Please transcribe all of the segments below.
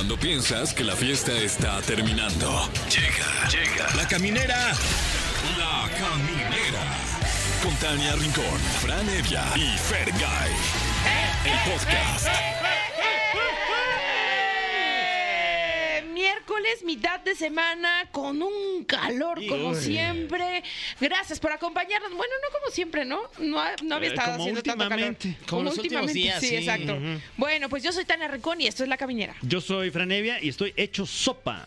Cuando piensas que la fiesta está terminando. Llega, llega. La caminera. La caminera. Con Tania Rincón, Fran Evia y Fergay. El podcast. Eh, Miércoles, mitad de semana, con un calor como siempre. Gracias por acompañarnos. Bueno, no como siempre, ¿no? No, ha- no había Eh, estado como haciendo tanto calor. últimamente. Como los últimos días, sí, sí. exacto. Bueno, pues yo soy Tania Rincón y esto es La Caminera. Yo soy Franevia y estoy hecho sopa.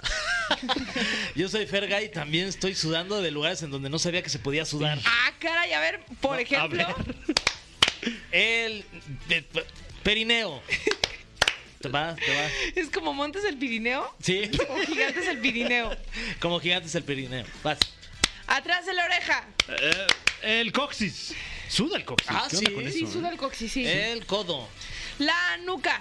Yo soy Fergay y también estoy sudando de lugares en donde no sabía que se podía sudar. Ah, caray, a ver, por No, ejemplo. El de- pe- perineo. Te va, te va. Es como Montes el Pirineo Sí, o Gigantes el Pirineo. como gigantes el perineo. Vas. Atrás de la oreja. Eh, el coxis. Suda el coxis. Ah, ¿Qué onda sí. con Sí, suda eh? el coxis, sí. El codo. La nuca.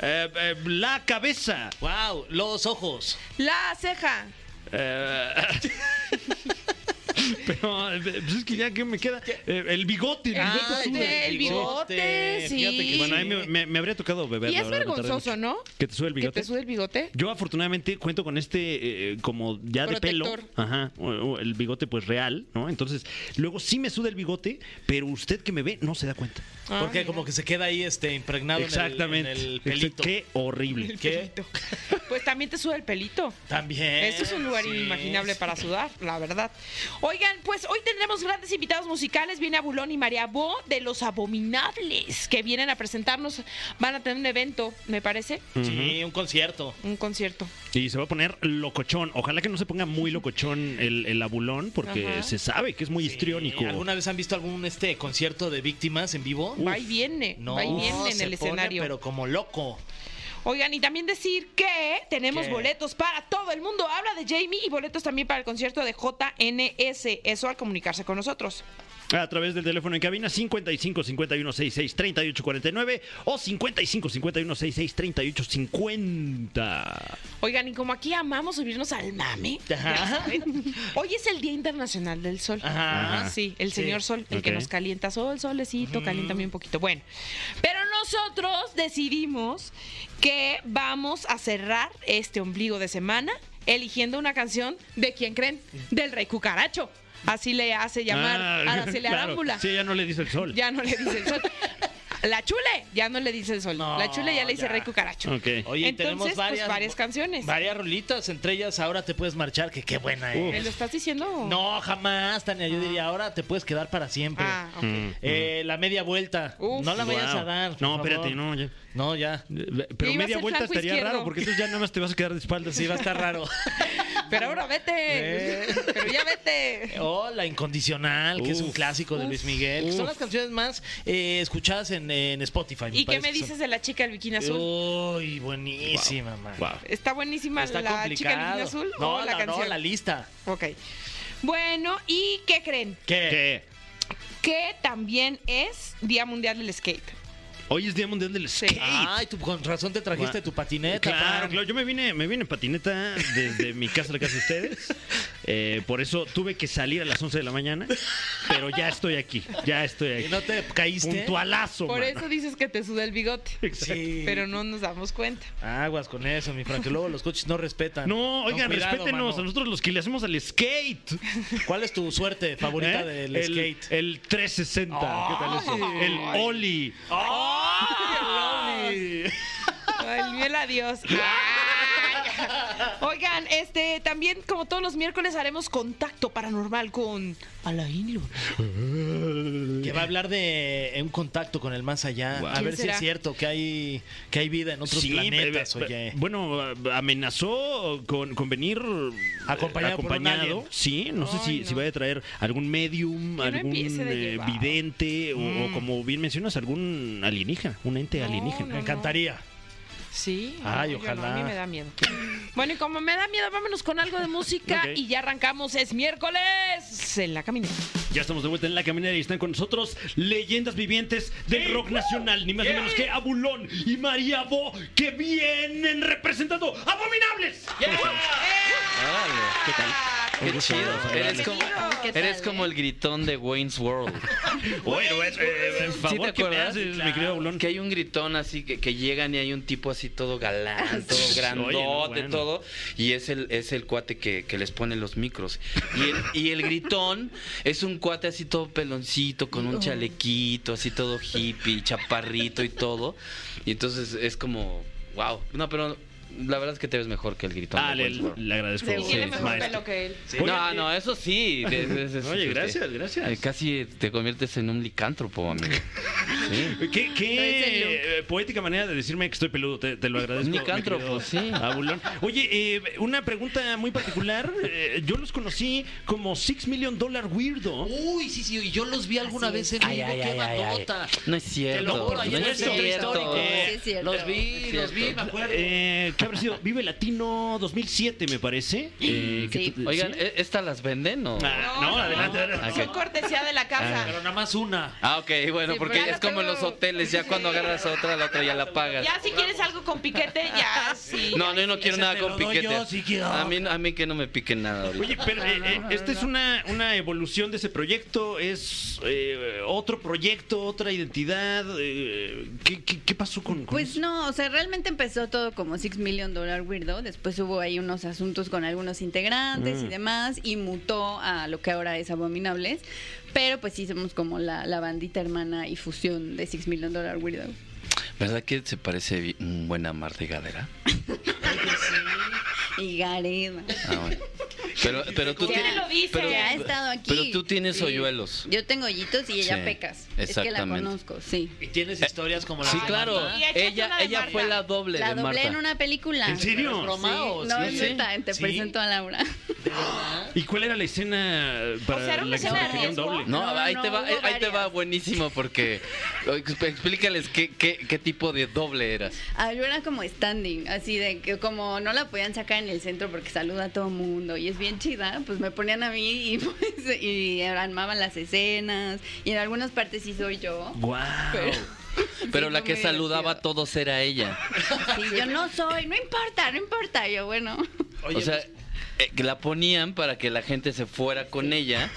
Eh, eh, la cabeza. Wow, los ojos. La ceja. Pero eh, pues es que ya que me queda. Eh, el bigote. El bigote Ah, suda. el el bigote, bigote. sí. Fíjate que Bueno, a mí me, me- me habría tocado beber. Y es verdad, vergonzoso. ¿no? ¿Que te sube el Que bigote? te sube el bigote. Yo afortunadamente cuento con este eh, como ya de pelo, ajá, el bigote pues real, ¿no? Entonces, luego sí me suda el bigote, pero usted que me ve no se da cuenta. Ah, Porque mira. como que se queda ahí este impregnado en el- Exactamente. en el, pelito. Qué horrible. El ¿Qué? Pues también te suda el pelito. También. Esto es un lugar sí, inimaginable sí. para sudar, la verdad. Oigan, pues hoy tendremos grandes invitados musicales. Viene Abulón y María Bo de Los Abominables, que vienen a presentarnos. Van a tener un evento, me parece, Sí, un concierto. un concierto. Y se va a poner locochón. Ojalá que no se ponga muy locochón el, el abulón, porque Ajá. se sabe que es muy histriónico. ¿Alguna vez han visto algún este concierto de víctimas en vivo? Va y viene, No, va y viene en el pone, escenario. pero como loco. Oigan, y también decir que tenemos ¿Qué? boletos para todo el mundo. Habla de Jamie y boletos también para el concierto de JNS. Eso al comunicarse con nosotros. A través del teléfono en cabina 55 51 66 38 49 o 55 51 66 38 50. Oigan, y como aquí amamos subirnos al mame, Ajá. hoy es el Día Internacional del Sol. Ajá. Sí, el Sí. señor Sol, el que nos calienta. Sol, solecito, caliéntame un poquito. Bueno, pero nosotros decidimos que vamos a cerrar este ombligo de semana eligiendo una canción de quién creen, del Rey Cucaracho. Así le hace llamar Ah, Araceli claro. Arámbula. Sí, ya no le dice el sol. Ya no le dice el sol. La chule ya no le dice el sol. No, la chule ya le dice ya. Rey Cucaracho. Oye, Entonces, tenemos pues, varias, varias canciones. Varias rolitas, entre ellas Ahora te puedes marchar, que qué buena ¿Me es. lo estás diciendo? No, jamás, Tania. Yo diría, ahora te puedes quedar para siempre. Ah. Mm. Eh, la media vuelta. Uf. no la vayas Wow. a dar. por No, favor. espérate, no, ya. No, ya. Eh, Iba Pero media vuelta estaría izquierdo. raro porque entonces ya nada más te vas a quedar de espaldas. Sí, va a estar raro. Pero ahora vete. Eh. Pero ya vete. Oh, La Incondicional, que es un clásico de Luis Miguel. que son las canciones más eh, escuchadas en, en Spotify. ¿Y qué me son. dices de la chica del bikini azul? Uy, buenísima, man. Wow. ¿Está buenísima Está la chica del bikini azul no, o la, la, canción? no, la lista. Ok. Bueno, ¿y qué creen? ¿Qué? ¿Qué? Que también es Día Mundial del Skate. Hoy es Día Mundial del Sí. Skate. Ay, tú con razón te trajiste tu patineta. Claro, claro. Yo me vine, me vine en patineta desde mi casa a la casa de ustedes. Eh, por eso tuve que salir a las 11 de la mañana. Pero ya estoy aquí. Ya estoy ¿Y aquí. no te caíste? Puntualazo, Por mano. eso dices que te suda el bigote. Sí. Pero no nos damos cuenta. Aguas con eso, mi Fran, que luego los coches no respetan. No, oigan, cuidado, respétenos mano. a nosotros los que le hacemos al skate. ¿Cuál es tu suerte favorita ¿Eh? del el, skate? El 360. ¿Qué tal eso? Ay. El Oli. ¡Ay! Ay, miel adiós. Oigan, este, también como todos los miércoles haremos contacto paranormal con Alain Luna. Que va a hablar de un contacto con el más allá. Wow. A ¿Quién ver si es cierto que hay, que hay vida en otros Sí, planetas, eh, eh, oye. Bueno, amenazó con, con venir Acompañado un acompañado. alien. Sí, no sé si, no. si va a traer algún medium, algún eh, vidente o- o, Mm. como bien mencionas, alienígena, alienígena, un ente No, alienígena. Me encantaría. Sí. Ay, no, yo ojalá. no, a mí me da miedo. Bueno, y como me da miedo, vámonos con algo de música y ya arrancamos. Es miércoles en la caminera. Ya estamos de vuelta en la caminera y están con nosotros leyendas vivientes del rock nacional, ni más ni menos que Abulón y María Bo, que vienen representando Abominables. ¿Qué tal? Qué chido. saludarles. Eres como, ¿Qué tal, eres como eh? el gritón de Wayne's World. Bueno, eh, eh, por ¿Sí favor, te ¿qué me acuerdas? haces, mi querido Bulón? Que hay un gritón así que, que llegan y hay un tipo así todo galán, todo Oye, grandote, no, bueno. todo. Y es el, es el cuate que, que les pone los micros. Y el, y el gritón es un cuate así todo peloncito, con un chalequito, así todo hippie, chaparrito y todo. Y entonces es como, wow. No, pero la verdad es que te ves mejor que el gritón. Ah, de le, le agradezco. Seguro. Tiene Sí, mejor maestro. pelo que él. Oye, no, no, eso sí. de- de- de- Oye, de- gracias, gracias. eh, Casi te conviertes en un licántropo, amigo. Sí. ¿Qué, qué, eh, poética manera de decirme que estoy peludo? Te, te lo agradezco. Nicántropo, querido sí. Abulón. Oye, eh, una pregunta muy particular. Eh, yo los conocí como Six Million Dollar Weirdo. Uy, sí, sí, y yo los vi alguna vez en Ay, ay, qué ay, ay, ay. bandota. No es Te cierto. lo juro, no ahí en el es centro cierto. histórico. Sí, es cierto. Los vi, los vi, me acuerdo. ¿Qué habrá sido? Vive Latino 2007, me parece. Eh, que Sí. Oigan, ¿sí? ¿e- ¿estas las venden o...? Ah, no, adelante, adelante. Son cortesía de la casa. Pero nada más una. Ah, ok, bueno, Sí, porque es como en los hoteles, ya cuando agarras otra, la otra ya la pagas. Ya si quieres algo con piquete, ya sí. No, no, yo no quiero Ese nada con piquete. yo, sí quiero. A mí, a mí que no me piquen nada ahorita. Oye, pero eh, eh, esta es una, una evolución de ese proyecto, es eh, otro proyecto, otra identidad. eh, ¿qué, qué, qué pasó con, con Pues eso? no, o sea, realmente empezó todo como Six Million Dollar Weirdo. Después hubo ahí unos asuntos con algunos integrantes Mm. y demás, y mutó a lo que ahora es Abominables. Pero pues sí somos como la, la bandita hermana y fusión de Six Million Dollar Weirdo. ¿Verdad que se parece un buen amar de gadera? Y Gareda. Ah, bueno. Pero, pero tú Ya tienes... lo dice. pero- Que ha estado aquí. Pero tú tienes Sí. hoyuelos. Yo tengo hoyitos y ella Sí, pecas. Es que la exactamente. conozco, sí. Y tienes historias como la Sí, de claro. Ella, de ella Marta. fue la doble La de doblé Marta. en una película. ¿En serio? ¿Es broma o No, sí? es neta, te ¿Sí? presento a Laura. ¿Y cuál era la escena para O sea, era una la que se escena de refería un doble? No, No, ahí, no, te va, hubo ahí te va varias. buenísimo porque exp- explícales qué, qué, qué tipo de doble eras. Ah, yo era como standing, así de que como no la podían sacar en el centro porque saluda a todo mundo y es bien chida, pues me ponían a mí y pues y armaban las escenas y en algunas partes sí soy yo. ¡Guau! Pero, Pero Sí, la fue que muy saludaba a divertido. todos era ella. Sí, yo no soy, no importa, no importa, yo bueno. Oye, o sea, pues, eh, que la ponían para que la gente se fuera con ella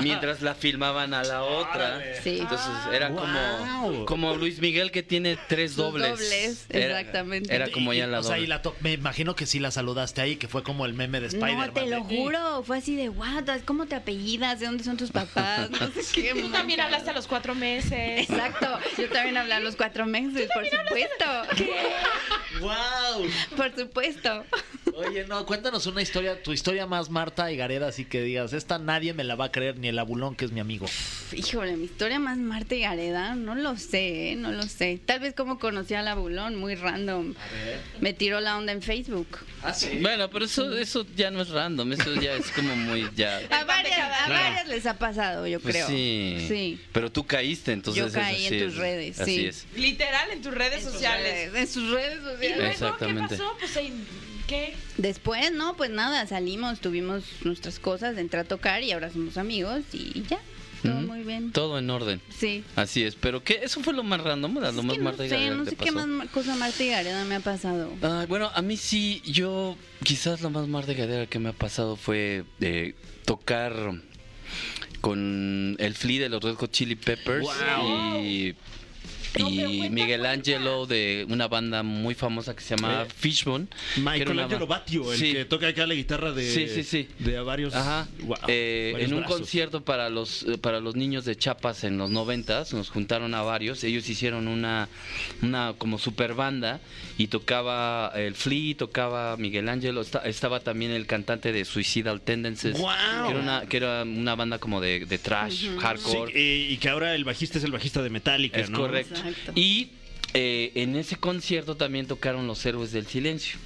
mientras la filmaban a la otra. Sí. Entonces era como, como Luis Miguel que tiene tres Sus dobles. dobles, Era- exactamente. Era como y- ya la o sea, doble. y la me imagino que sí la saludaste ahí, que fue como el meme de Spider-Man. No, te lo de, juro, fue así de, what, ¿cómo te apellidas? ¿De dónde son tus papás? No sé qué. Tú también hablaste a los cuatro meses. Exacto, yo también hablé a los cuatro meses, por supuesto. ¡Wow! Por supuesto. Oye, no, cuéntanos una historia, tu historia más Marta y Gareda, así que digas, esta nadie me la va a creer, ni el abulón que es mi amigo. Híjole, mi historia más Marta y Gareda, no lo sé, ¿eh? no lo sé. Tal vez como conocí a la Bulón, muy random. Me tiró la onda en Facebook. Ah, sí. Bueno, pero eso, eso ya no es random, eso ya es como muy ya. A varias, a les ha pasado, yo Pues creo. sí. Sí. Pero tú caíste, entonces. Yo eso caí en sí tus es- redes, Así sí. es. Literal en tus redes sociales. En sus redes ¿Y sociales. luego Exactamente. qué pasó? Pues ahí, ¿qué? Después, no, pues nada, salimos, tuvimos nuestras cosas, entré a tocar y ahora somos amigos y ya. Todo muy bien. Todo en orden. Sí. Así es. Pero ¿qué? Eso fue lo más random, ¿verdad? Es Lo que más no Marta y sé, Gareda no que sé qué pasó. más cosa Marta y Gareda me ha pasado. Ah, bueno, a mí sí, yo quizás lo más Marta y Gareda que me ha pasado fue eh, tocar con el Flea de los Red Hot Chili Peppers Wow. y, y Miguel cuenta. Ángelo de una banda muy famosa que se llama Eh, Fishbone. Michael Angelo ba- Batio, el Sí. que toca acá la guitarra de, Sí, sí, sí. de a varios. Ajá. Guau, Eh, varios en un brazos. concierto para los eh, para los niños de Chiapas en los noventas nos juntaron a varios. Ellos hicieron una una como super banda y tocaba el Flea, tocaba Miguel esta- estaba también el cantante de Suicidal Tendencies, que era una que era una banda como de, de trash, hardcore. y que ahora el bajista es el bajista de Metallica, Es ¿no? correcto. Y eh, en ese concierto también tocaron los Héroes del Silencio.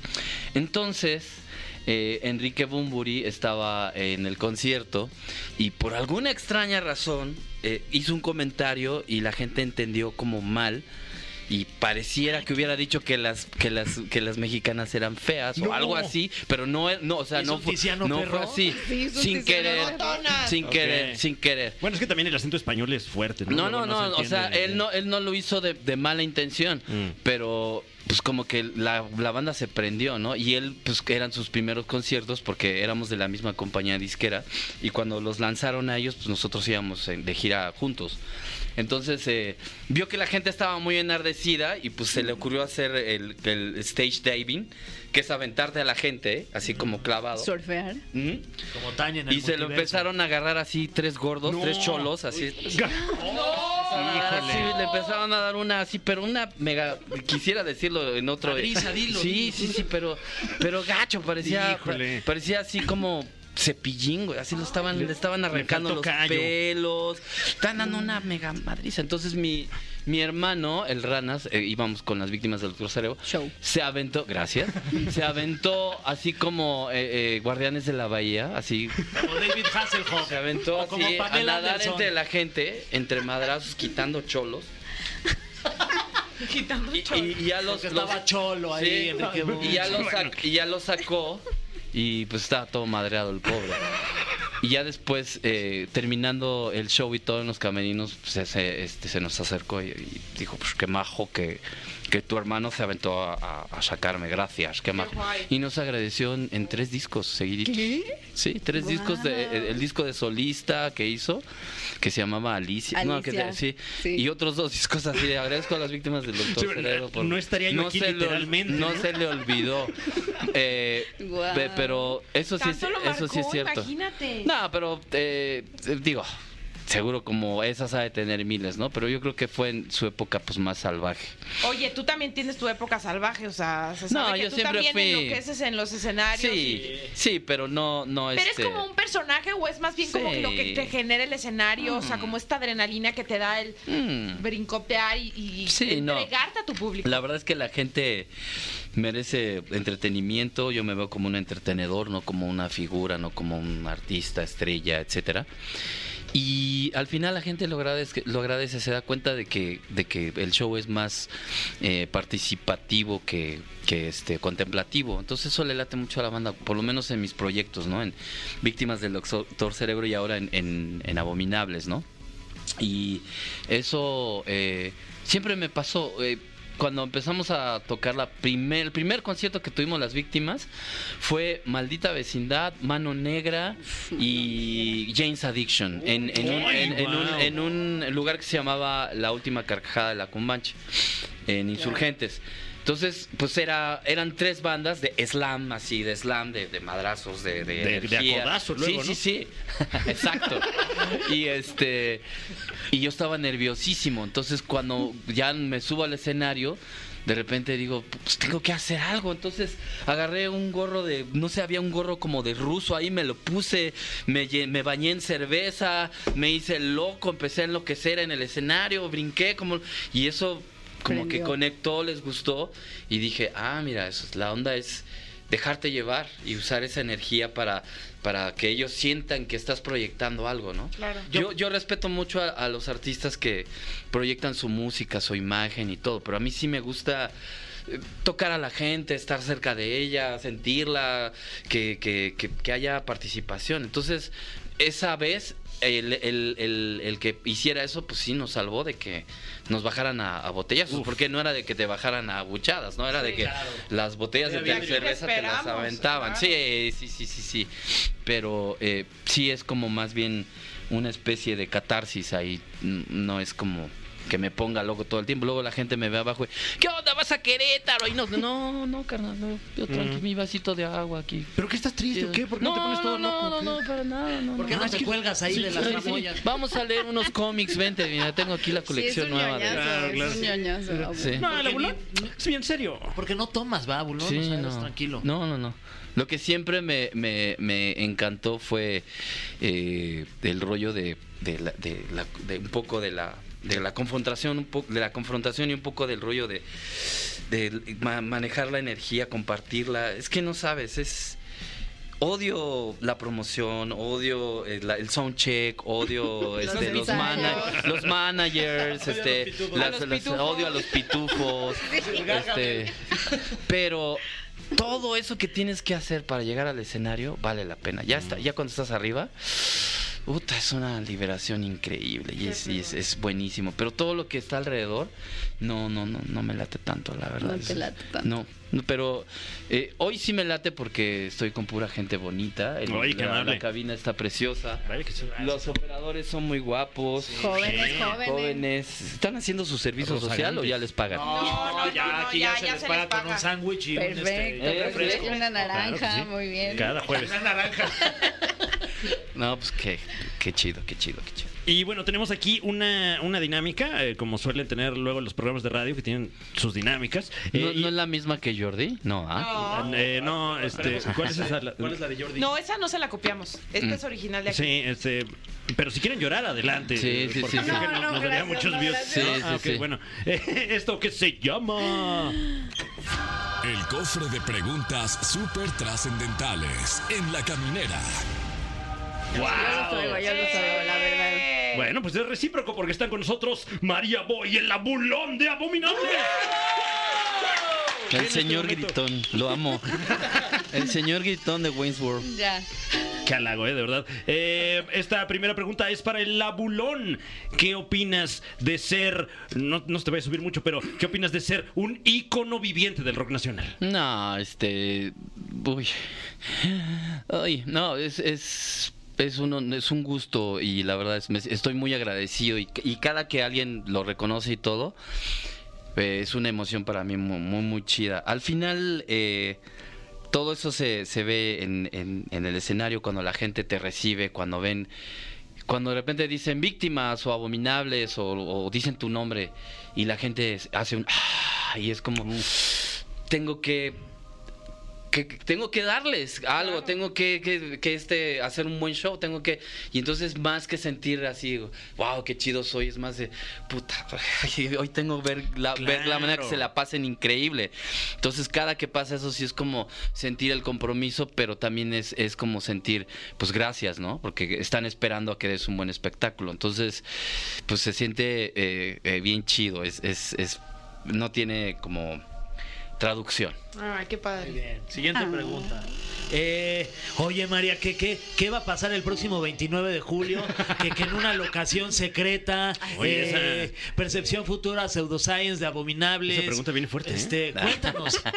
Entonces, eh, Enrique Bumburi estaba en el concierto y por alguna extraña razón eh, hizo un comentario y la gente entendió como mal. Y pareciera que hubiera dicho que las que las que las mexicanas eran feas No. o algo así, pero no no, o sea, ¿Hizo no fue, no fue así, Sí, sin querer, sin querer, sin querer. Bueno, es que también el acento español es fuerte, ¿no? No, no, no, se o sea, él no, él no lo hizo de, de mala intención, Mm. pero pues como que la, la banda se prendió, ¿no? Y él, pues que eran sus primeros conciertos porque éramos de la misma compañía disquera y cuando los lanzaron a ellos, pues nosotros íbamos en- de gira juntos. Entonces eh, vio que la gente estaba muy enardecida y pues se le ocurrió hacer el, el stage diving, que es aventarte a la gente, así como clavado. Surfear. Ujú. Como Tania en el Y se lo empezaron a agarrar así tres gordos, No. tres cholos, así. Híjole. Sí, le empezaron a dar una así, pero una mega, quisiera decirlo en otro. Madriza, dilo, Sí, dilo. sí, sí, pero, pero gacho, parecía, Híjole. parecía así como cepillín, güey, así lo estaban, le estaban arrancando los callo. pelos, estaban dando una mega madriza. Entonces mi, mi hermano, el Ranas, eh, íbamos con las víctimas del doctor Cerebro, Show. se aventó, gracias, se aventó así como eh, eh, Guardianes de la Bahía, así Como David Hasselhoff. se aventó como así a nadar Anderson. entre la gente, entre madrazos, quitando cholos. Quitando Y, y- y ya los, Porque los- estaba cholo ahí, Sí, Enrique y ya lo sac- y ya lo sacó y pues estaba todo madreado el pobre. Y ya después, eh, terminando el show y todo en los camerinos, pues, se, este, se nos acercó y, y dijo, pues qué majo que, que tu hermano se aventó a, a- a sacarme, gracias, qué majo. guay. Y nos agradeció en, en tres discos seguiditos. Sí, tres discos, de, el, el disco de solista que hizo, que se llamaba Alicia. No, que sí. sí. Y otros dos discos así de agradezco a las víctimas del doctor Sí, Cerebro por- no estaría yo aquí se le ol- literalmente, no ¿no? se le olvidó. Eh, pe- pero eso sí, es, eso sí es cierto. imagínate. No, pero eh, digo, seguro como esa sabe tener miles, ¿no? Pero yo creo que fue en su época pues más salvaje. Oye, tú también tienes tu época salvaje, o sea, se No, sabe que yo tú siempre también fui- enloqueces en los escenarios. Sí, y- sí, pero no, no Pero este. es como un personaje o es más bien como Sí. lo que te genera el escenario, o sea, como esta adrenalina que te da el Mm. brincotear y, y Sí, no. entregarte a tu público. La verdad es que la gente merece entretenimiento. Yo me veo como un entretenedor, no como una figura, no como un artista, estrella, etcétera. Y al final la gente lo agradece, lo agradece se da cuenta de que, de que el show es más eh, participativo que, este contemplativo. Entonces eso le late mucho a la banda, por lo menos en mis proyectos, ¿no? En Víctimas del Doctor Cerebro y ahora en Abominables, ¿no? Y eso eh, siempre me pasó. eh, cuando empezamos a tocar la primer, el primer concierto que tuvimos las víctimas fue Maldita Vecindad, Mano Negra y Jane's Addiction en, en un, en- un- en un lugar que se llamaba La Última Carcajada de la Cumbancha, en Insurgentes. Entonces, pues era, eran tres bandas de slam, así, de slam, de, de madrazos, de, de, De- energía. luego, sí, ¿no? sí, sí, exacto. Y este, y yo estaba nerviosísimo. Entonces, cuando ya me subo al escenario, de repente digo, pues tengo que hacer algo. Entonces, agarré un gorro de, no sé, había un gorro como de ruso ahí, me lo puse, me, bañé en cerveza, me hice loco, empecé a enloquecer en el escenario, brinqué como, y eso como que conectó, les gustó, y dije, ah, mira, eso es, la onda es dejarte llevar y usar esa energía para, para que ellos sientan que estás proyectando algo, ¿no? Claro. Yo, yo respeto mucho a, a los artistas que proyectan su música, su imagen y todo, pero a mí sí me gusta eh, tocar a la gente, estar cerca de ella, sentirla, que, que, que, que haya participación. Entonces, esa vez, el, el, el, el que hiciera eso, pues sí nos salvó de que nos bajaran a, a botellazos, porque no era de que te bajaran a buchadas, ¿no? Era de que las botellas de cerveza te las aventaban. claro. Sí, sí, sí, sí, sí. Pero eh, sí es como más bien una especie de catarsis ahí. No es como que me ponga loco todo el tiempo. Luego la gente me ve abajo y, ¿qué onda? ¿Vas a Querétaro? Y no, no, no, carnal, no. Yo tranqui, mi vasito de agua aquí. ¿Pero qué estás triste o qué? ¿Por qué no, te pones todo no, loco? no, no, no, para nada, no. ¿Por qué no. no te cuelgas ahí de las Sí, sí. Vamos a leer unos cómics, vente, mira, tengo aquí la Sí, es colección un nueva de... ñoñazo, Claro, claro, es un sí. ñoñazo. Sí. No, el abulón es bien serio. Porque no tomas, va, Bulón. Sí, o sea, eres no. tranquilo. No, no, no. Lo que siempre me, me, me encantó fue eh, el rollo de, de, la- de la- de un poco de la de la confrontación un poco de la confrontación y un poco del rollo de, de ma- manejar la energía compartirla es que no sabes es odio la promoción odio el, la- el soundcheck odio este, los, ensayos. mana- los managers este A los las- pitufos. odio a los pitufos este pero todo eso que tienes que hacer para llegar al escenario vale la pena. Ya está, ya cuando estás arriba, Puta, es una liberación increíble y, es, y es, es buenísimo. Pero todo lo que está alrededor, no, no, no, no me late tanto, la verdad. No te late tanto. No, no, pero eh, hoy sí me late porque estoy con pura gente bonita. El- qué la, la cabina está preciosa. Que. Los operadores son muy guapos. Jóvenes, jóvenes. Jóvenes. ¿Están haciendo su servicio social o ya les pagan? No, no, ya, no, aquí ya, ya, se ya les se paga les con un sándwich y un este, Perfecto, Eh, perfecto. refresco. Una naranja, Claro que sí. muy bien. Cada jueves. Una naranja. No, pues qué, qué chido, qué chido, qué chido. Y bueno, tenemos aquí una, una dinámica, eh, como suelen tener luego los programas de radio que tienen sus dinámicas. Eh, ¿No, y- no es la misma que Jordi? No, ¿ah? No. eh, no, este, ¿cuál es esa? La- ¿Cuál es la de Jordi? No, esa no se la copiamos. Esta Mm. es original de aquí. Sí, este, pero si quieren llorar, adelante. Sí, eh, sí, porque sí, creo sí. que No, no- no, nos daría gracias, muchos no, views. gracias. Sí, Ah, sí, ok, sí. bueno. esto que se llama... El cofre de preguntas súper trascendentales en la caminera. Yo los oigo, yo los oigo, la verdad. Eh, Bueno, pues es recíproco porque están con nosotros María Boy, el abulón de Abominable. El este señor gritón, lo amo. El señor gritón de Wayne's World. Ya. Qué halago, eh, de verdad. Eh, esta primera pregunta es para el abulón. ¿Qué opinas de ser, no, no te voy a subir mucho, pero ¿qué opinas de ser un ícono viviente del rock nacional? No, este. Uy. Ay, no, es. es... Es un, es un gusto y la verdad es, me- estoy muy agradecido y, y cada que alguien lo reconoce y todo, eh, es una emoción para mí muy, muy, muy chida. Al final, eh, todo eso se, se ve en, en- en el escenario cuando la gente te recibe, cuando ven, cuando de repente dicen víctimas o abominables o, o dicen tu nombre y la gente hace un... "Ah", y es como... Tengo que... que- que tengo que darles algo, tengo que, que, que, este hacer un buen show, tengo que y entonces más que sentir así, wow, qué chido soy, es más de puta, hoy tengo que ver la, ver la manera que se la pasen increíble. Entonces, cada que pasa eso sí es como sentir el compromiso, pero también es, es como sentir, pues gracias, ¿no? Porque están esperando a que des un buen espectáculo. Entonces, pues se siente eh, eh, bien chido, es, es, es, no tiene como traducción. Ay, qué Muy padre. bien. Siguiente Ah. pregunta. Eh, oye, María, ¿qué, qué, ¿qué va a pasar el próximo 29 de julio? que, que en una locación secreta, Oye, eh, esa- percepción futura, pseudoscience de abominables. Esa pregunta viene fuerte, ¿eh? Este, cuéntanos.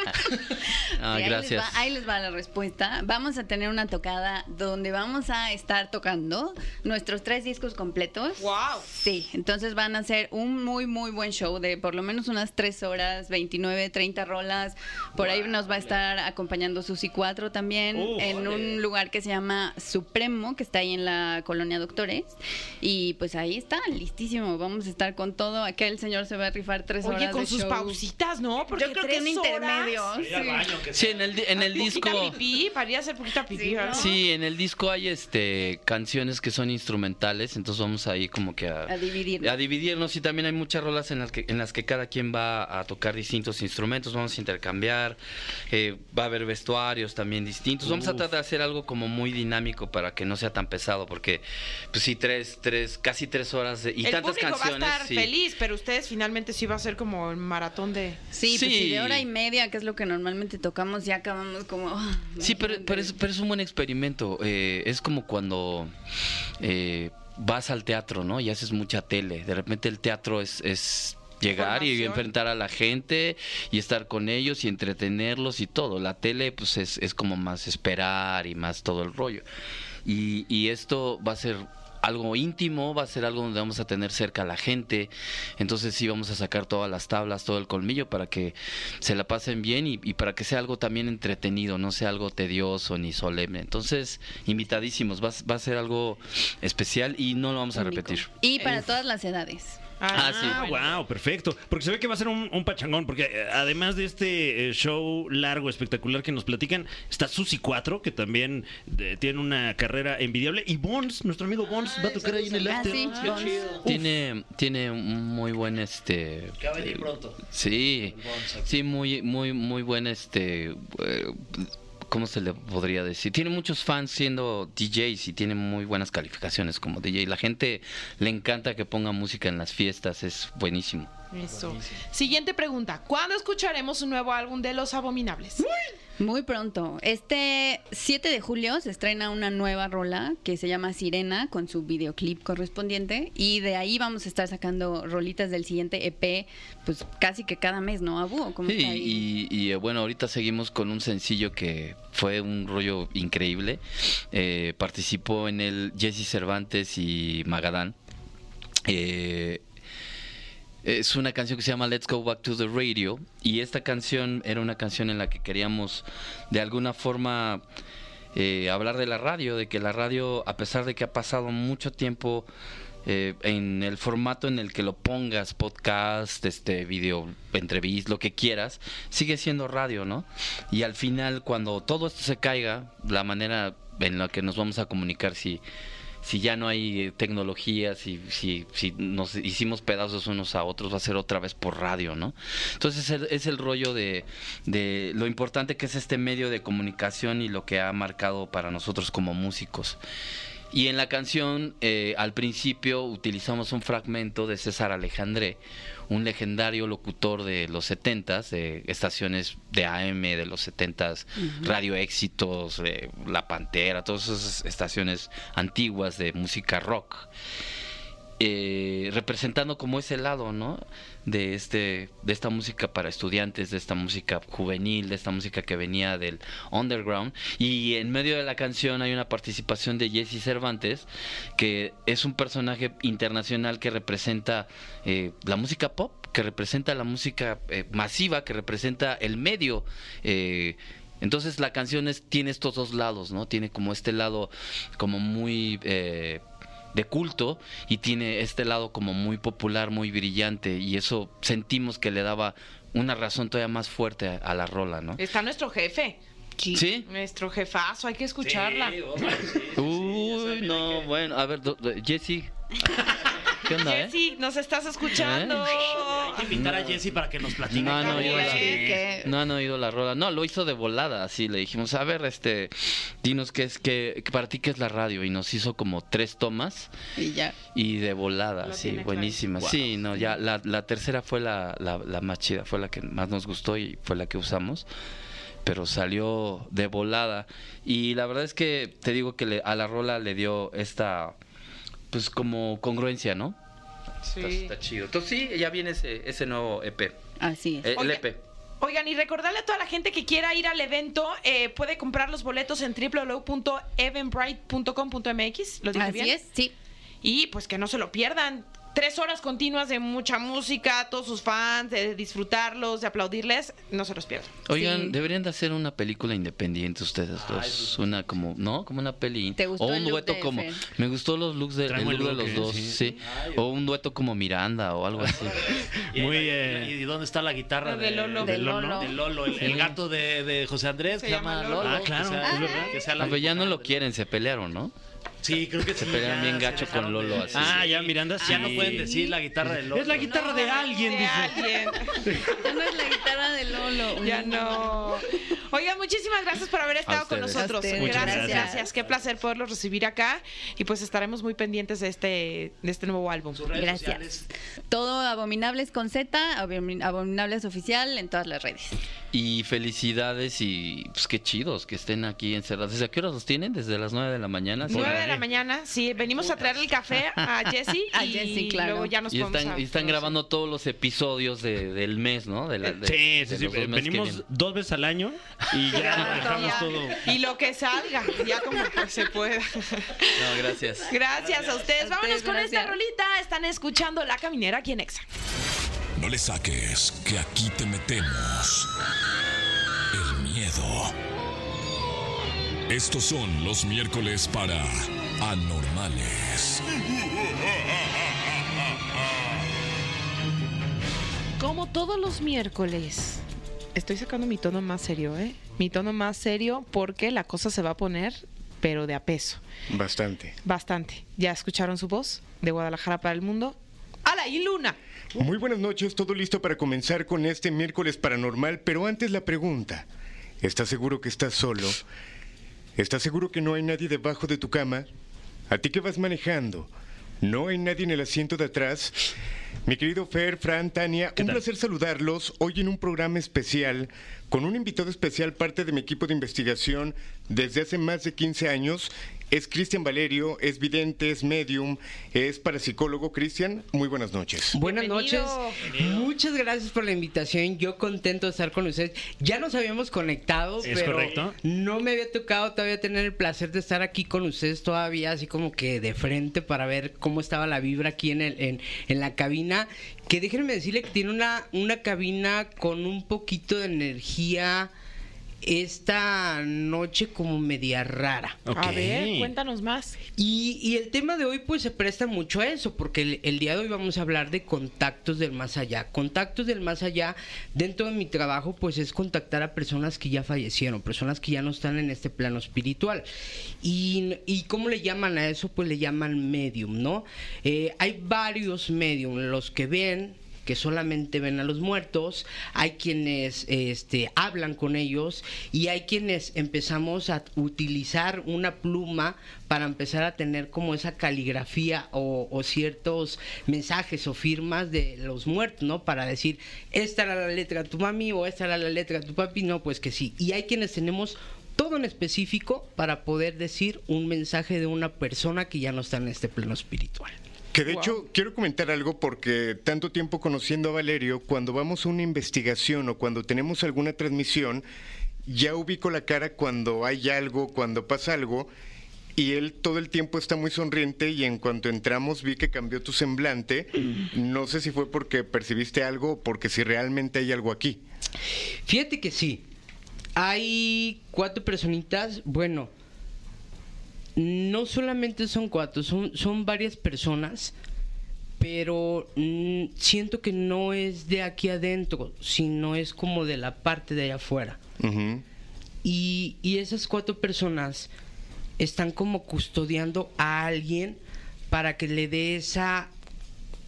Ah, Sí, ahí, les gracias. va, ahí les va la respuesta. Vamos a tener una tocada donde vamos a estar tocando nuestros tres discos completos. Wow. Sí, entonces van a ser un muy, muy buen show de por lo menos unas 3 horas, 29, 30 rolas. Por ahí nos va a estar acompañando Susi 4 también Uf. en un lugar que se llama Supremo, que está ahí en la colonia Doctores. Y pues ahí está, listísimo. Vamos a estar con todo. Aquel señor se va a rifar 3 horas. Oye, con de sus show. pausitas, ¿no? Porque Yo creo que tres un horas- intermedio. Sí. Sí, en el, en el Poquita disco... pipí, para ir a hacer poquita pipí, Sí. Sí, en el disco hay este canciones que son instrumentales, entonces vamos ahí como que a, A dividirnos. a dividirnos y también hay muchas rolas en las que en las que cada quien va a tocar distintos instrumentos, vamos a intercambiar, eh, va a haber vestuarios también distintos, vamos a tratar de hacer algo como muy dinámico para que no sea tan pesado, porque pues sí tres, tres, casi tres horas de- y el tantas público canciones. va a estar sí. feliz, pero ustedes finalmente sí va a ser como el maratón de... Sí, pues si de hora y media, que es lo que normalmente tocamos, ya acabamos como... ah, Sí, pero, pero, es, pero es un buen experimento. eh, es como cuando eh, vas al teatro, ¿no? Y haces mucha tele. De repente el teatro es... es llegar y enfrentar a la gente y estar con ellos y entretenerlos y todo. La tele pues es, es como más esperar y más todo el rollo. Y, y esto va a ser algo íntimo, va a ser algo donde vamos a tener cerca a la gente. Entonces sí vamos a sacar todas las tablas, todo el colmillo para que se la pasen bien y, y para que sea algo también entretenido, no sea algo tedioso ni solemne. Entonces, invitadísimos, va, a- va a ser algo especial y no lo vamos a repetir. Y para todas las edades. Ah, sí. Ah, wow, perfecto. Porque se ve que va a ser un, un pachangón. Porque eh, además de este eh, show largo, espectacular que nos platican, está Susi 4, que también eh, tiene una carrera envidiable. Y Bones, nuestro amigo Bones, va a tocar ahí en el Ah, after. sí, chido. Tiene, tiene un muy buen este. Que va a venir eh, pronto. Sí, Bones sí, muy, muy, muy buen este. eh, ¿Cómo se le podría decir? Tiene muchos fans siendo DJs y tiene muy buenas calificaciones como DJ. La gente le encanta que ponga música en las fiestas, es buenísimo. Eso. Siguiente pregunta. ¿Cuándo escucharemos un nuevo álbum de Los Abominables? Muy pronto. Este 7 de julio se estrena una nueva rola que se llama Sirena con su videoclip correspondiente y de ahí vamos a estar sacando rolitas del siguiente EP pues casi que cada mes, ¿no, Abu? ¿O cómo Sí, está ahí? y, y, eh, bueno, ahorita seguimos con un sencillo que fue un rollo increíble. Eh, participó en el Jesse Cervantes y Magadán. Eh, es una canción que se llama Let's Go Back to the Radio y esta canción era una canción en la que queríamos de alguna forma eh, hablar de la radio, de que la radio, a pesar de que ha pasado mucho tiempo eh, en el formato en el que lo pongas, podcast, este video, entrevista, lo que quieras, sigue siendo radio, ¿no? Y al final, cuando todo esto se caiga, la manera en la que nos vamos a comunicar, si si ya no hay eh, tecnología, si, si, si nos hicimos pedazos unos a otros, va a ser otra vez por radio, ¿no? Entonces es el, es el rollo de, de lo importante que es este medio de comunicación y lo que ha marcado para nosotros como músicos. Y en la canción, eh, al principio, utilizamos un fragmento de César Alejandré, un legendario locutor de los 70s, de estaciones de AM de los 70s, Radio Éxitos, eh, La Pantera, todas esas estaciones antiguas de música rock. Eh, representando como ese lado, ¿no? De este, de esta música para estudiantes, de esta música juvenil, de esta música que venía del underground. Y en medio de la canción hay una participación de Jesse Cervantes, que es un personaje internacional que representa eh, la música pop, que representa la música eh, masiva, que representa el medio. eh, entonces la canción es, tiene estos dos lados, ¿no? Tiene como este lado como muy eh, de culto y tiene este lado como muy popular, muy brillante y eso sentimos que le daba una razón todavía más fuerte a, a la rola, ¿no? Está nuestro jefe. ¿Sí? Nuestro jefazo, hay que escucharla. Uy, no, bueno, a ver, Jessy. ¿Qué onda, eh? Jessy, nos estás escuchando. Hay que invitar a Jessy para que nos platique. No, yo va la- No han oído la rola. No, lo hizo de volada, así le dijimos, a ver, este, dinos qué es, qué, que para ti qué es la radio. Y nos hizo como tres tomas Y ya. y de volada, Lo sí, buenísima. claro. Sí, no, ya la, la tercera fue la, la, la más chida, fue la que más nos gustó y fue la que usamos. Pero salió de volada. Y la verdad es que te digo que le- a la rola le dio esta, pues como congruencia, ¿no? Sí. Está, está chido. Entonces sí, ya viene ese, ese nuevo EP. Así es. Eh, el EP. Oigan, y recordarle a toda la gente que quiera ir al evento, eh, puede comprar los boletos en www.eventbrite.com.mx. ¿Lo dije Así bien? es, sí. Y pues que no se lo pierdan. Tres horas continuas de mucha música, todos sus fans, de disfrutarlos, de aplaudirles. No se los pierdan. Oigan, Sí. deberían de hacer una película independiente ustedes dos. Una como, ¿no? Como una peli. ¿Te gustó o el un look dueto de como. Me gustó los looks de, el look de los eh, dos, sí. sí. O un dueto como Miranda o algo así. Y, Muy, y- eh, ¿Y dónde está la guitarra De Lolo. De De Lolo. De Lolo, el, el gato de, de José Andrés Se que se llama Lolo. Lolo. Ah, claro, que sea, es verdad. que sea la A ver, ya no lo quieren, se pelearon, ¿no? Sí, creo que Se sí, pelean ya bien gacho con Lolo, de- así. Ah, ya Miranda Ya sí. no pueden decir la guitarra de Lolo. Es la guitarra de alguien, de dice. alguien. Ya no es la guitarra de Lolo. Ya no. Oigan, muchísimas gracias por haber estado con nosotros. Gracias, gracias. gracias. Qué placer poderlos recibir acá. Y pues estaremos muy pendientes de este, de este nuevo álbum. Sus redes Gracias. sociales. Todo Abominables con Z, Abomin- Abominables Oficial en todas las redes. Y felicidades y pues qué chidos que estén aquí encerrados. ¿Desde qué horas los tienen? ¿Desde las 9 de la mañana? Sí. 9 de la mañana, sí, venimos a traer el café a Jessy A y Jessie, claro. luego ya nos Y vamos están, a y están grabando todos los episodios de- del mes, ¿no? De la- de- Sí, de sí, sí. dos Venimos dos veces al año y ya dejamos Ya. todo. Y lo que salga, ya como que se pueda. No, gracias. Gracias a ustedes. A Vámonos ustedes, con esta rolita. Están escuchando La Caminera aquí en Exa. No le saques, que aquí te metemos el miedo. Estos son los miércoles para anormales. Como todos los miércoles. Estoy sacando mi tono más serio, ¿eh? Mi tono más serio porque la cosa se va a poner, pero de a peso. Bastante. Bastante. ¿Ya escucharon su voz? De Guadalajara para el mundo. ¡Hala! ¡Y Luna! Muy buenas noches, todo listo para comenzar con este miércoles paranormal, pero antes la pregunta. ¿Estás seguro que estás solo? ¿Estás seguro que no hay nadie debajo de tu cama? ¿A ti que vas manejando? ¿No hay nadie en el asiento de atrás? Mi querido Fer, Fran, Tania, un placer saludarlos hoy en un programa especial con un invitado especial, parte de mi equipo de investigación desde hace más de 15 años. Es Cristian Valerio, es vidente, es medium, es parapsicólogo. Cristian, muy buenas noches. Buenas Bienvenido. noches. Muchas gracias por la invitación. Yo contento de estar con ustedes. Ya nos habíamos conectado, ¿Es pero correcto? no me había tocado todavía tener el placer de estar aquí con ustedes todavía, así como que de frente para ver cómo estaba la vibra aquí en, el, en, en la cabina. Que déjenme decirle que tiene una, una cabina con un poquito de energía esta noche como media rara. A ver, cuéntanos más. Y, y el tema de hoy pues se presta mucho a eso, porque el, el día de hoy vamos a hablar de contactos del más allá. Contactos del más allá, dentro de mi trabajo pues es contactar a personas que ya fallecieron, personas que ya no están en este plano espiritual. Y, y ¿cómo le llaman a eso? Pues le llaman medium, ¿no? Eh, hay varios medium, los que ven que solamente ven a los muertos, hay quienes este, hablan con ellos y hay quienes empezamos a utilizar una pluma para empezar a tener como esa caligrafía o, ciertos mensajes o firmas de los muertos, ¿no? Para decir, esta era la letra de tu mami o esta era la letra de tu papi, no, pues que sí. Y hay quienes tenemos todo en específico para poder decir un mensaje de una persona que ya no está en este plano espiritual. Que de Wow. hecho quiero comentar algo porque tanto tiempo conociendo a Valerio, cuando vamos a una investigación o cuando tenemos alguna transmisión, ya ubico la cara cuando hay algo, cuando pasa algo, y él todo el tiempo está muy sonriente y en cuanto entramos vi que cambió tu semblante. No sé si fue porque percibiste algo o porque si realmente hay algo aquí. Fíjate que sí. Hay cuatro personitas, bueno, no solamente son cuatro, son, son varias personas, pero mm, siento que no es de aquí adentro, sino es como de la parte de allá afuera. Y, y esas cuatro personas están como custodiando a alguien para que le dé esa,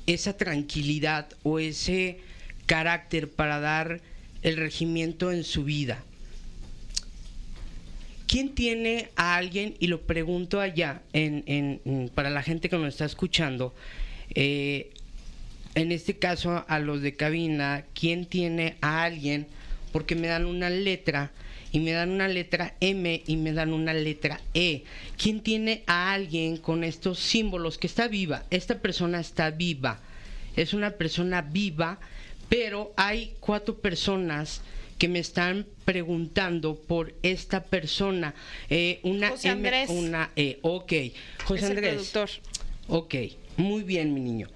esa tranquilidad o ese carácter para dar el regimiento en su vida. ¿Quién tiene a alguien, y lo pregunto allá, en, para la gente que nos está escuchando, eh, en este caso a los de cabina, ¿quién tiene a alguien? Porque me dan una letra y me dan una letra M y me dan una letra E. ¿Quién tiene a alguien con estos símbolos que está viva? Esta persona está viva. Es una persona viva, pero hay cuatro personas que me están preguntando por esta persona. Eh, una José M, Andrés. una E. Ok. José es el Andrés. productor. Ok, muy bien, mi niño.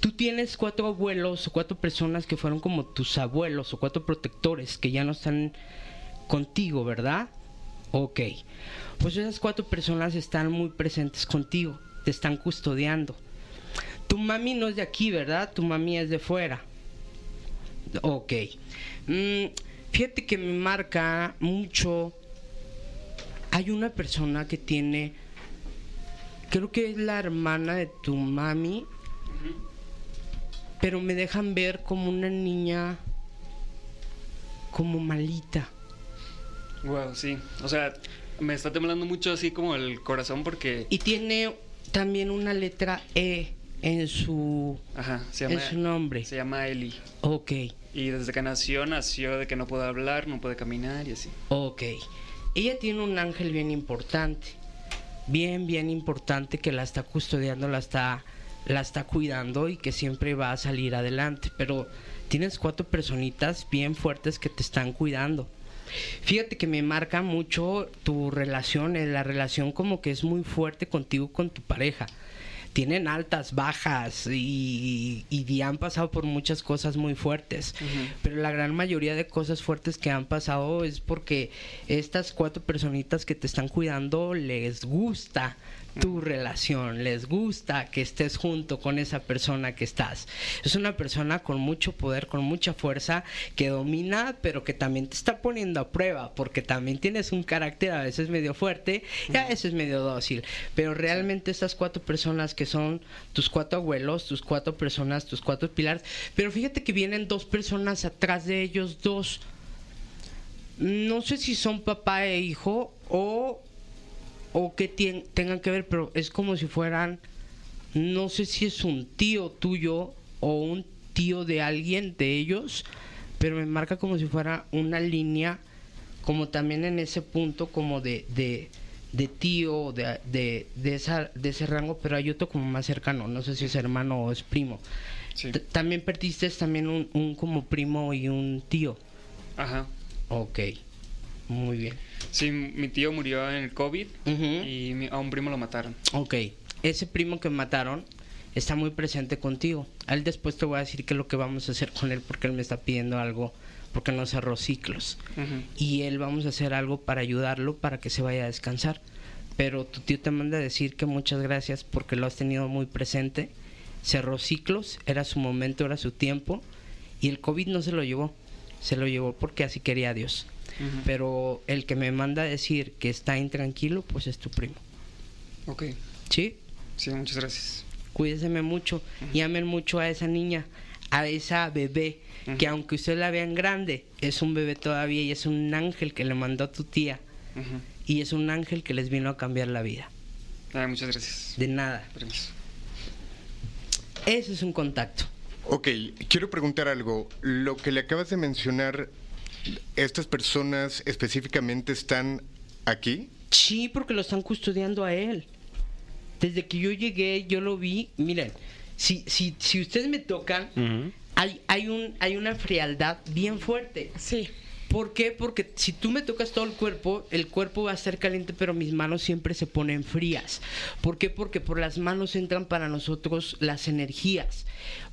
Tú tienes cuatro abuelos o cuatro personas que fueron como tus abuelos o cuatro protectores que ya no están contigo, ¿verdad? Ok. Pues esas cuatro personas están muy presentes contigo, te están custodiando. Tu mami no es de aquí, ¿verdad? Tu mami es de fuera. Ok. Mm, fíjate que me marca mucho. Hay una persona que tiene creo que es la hermana de tu mami, pero me dejan ver como una niña como malita. Wow, sí. O sea, me está temblando mucho así como el corazón porque. Y tiene también una letra E en su Ajá, se en llama. su nombre. Se llama Eli. Ok, Y desde que nació, nació de que no puede hablar, no puede caminar y así. ok. Ella tiene un ángel bien importante. Bien, bien importante que la está custodiando, la está la está cuidando y que siempre va a salir adelante, pero tienes cuatro personitas bien fuertes que te están cuidando. Fíjate que me marca mucho tu relación, eh, la relación como que es muy fuerte contigo con tu pareja. Tienen altas, bajas y, y- y han pasado por muchas cosas muy fuertes. Pero la gran mayoría de cosas fuertes que han pasado es porque estas cuatro personitas que te están cuidando les gusta tu relación, les gusta que estés junto con esa persona que estás. Es una persona con mucho poder, con mucha fuerza, que domina, pero que también te está poniendo a prueba, porque también tienes un carácter a veces medio fuerte y a veces medio dócil. Pero realmente estas cuatro personas que son tus cuatro abuelos, tus cuatro personas, tus cuatro pilares, pero fíjate que vienen dos personas atrás de ellos, dos. No sé si son papá e hijo o o que tengan que ver, pero es como si fueran, no sé si es un tío tuyo o un tío de alguien de ellos, pero me marca como si fuera una línea, como también en ese punto como de, de, de tío, de, de, de, esa, de ese rango, pero hay otro como más cercano, no sé si es hermano o es primo. Sí. También perdiste también un, un como primo y un tío. Ajá. Ok, muy bien. Sí, mi tío murió en el COVID y mi- a un primo lo mataron. Ok, ese primo que mataron está muy presente contigo. A él después te voy a decir qué es lo que vamos a hacer con él porque él me está pidiendo algo porque no cerró ciclos. Y él vamos a hacer algo para ayudarlo para que se vaya a descansar. Pero tu tío te manda a decir que muchas gracias porque lo has tenido muy presente. Cerró ciclos, era su momento, era su tiempo. Y el COVID no se lo llevó. Se lo llevó porque así quería Dios. Pero el que me manda a decir que está intranquilo, pues es tu primo. Ok. ¿Sí? Sí, muchas gracias. cuídeseme mucho y amen mucho a esa niña, a esa bebé, que aunque usted la vean grande, es un bebé todavía y es un ángel que le mandó a tu tía y es un ángel que les vino a cambiar la vida. Ah, muchas gracias. De nada. Permiso. Ese es un contacto. Ok, quiero preguntar algo. Lo que le acabas de mencionar, ¿estas personas específicamente están aquí? Sí, porque lo están custodiando a él. Desde que yo llegué, yo lo vi. Miren, si, si, si ustedes me tocan, hay, hay, un, hay una frialdad bien fuerte. Sí. ¿Por qué? Porque si tú me tocas todo el cuerpo, el cuerpo va a estar caliente, pero mis manos siempre se ponen frías. ¿Por qué? Porque por las manos entran para nosotros las energías.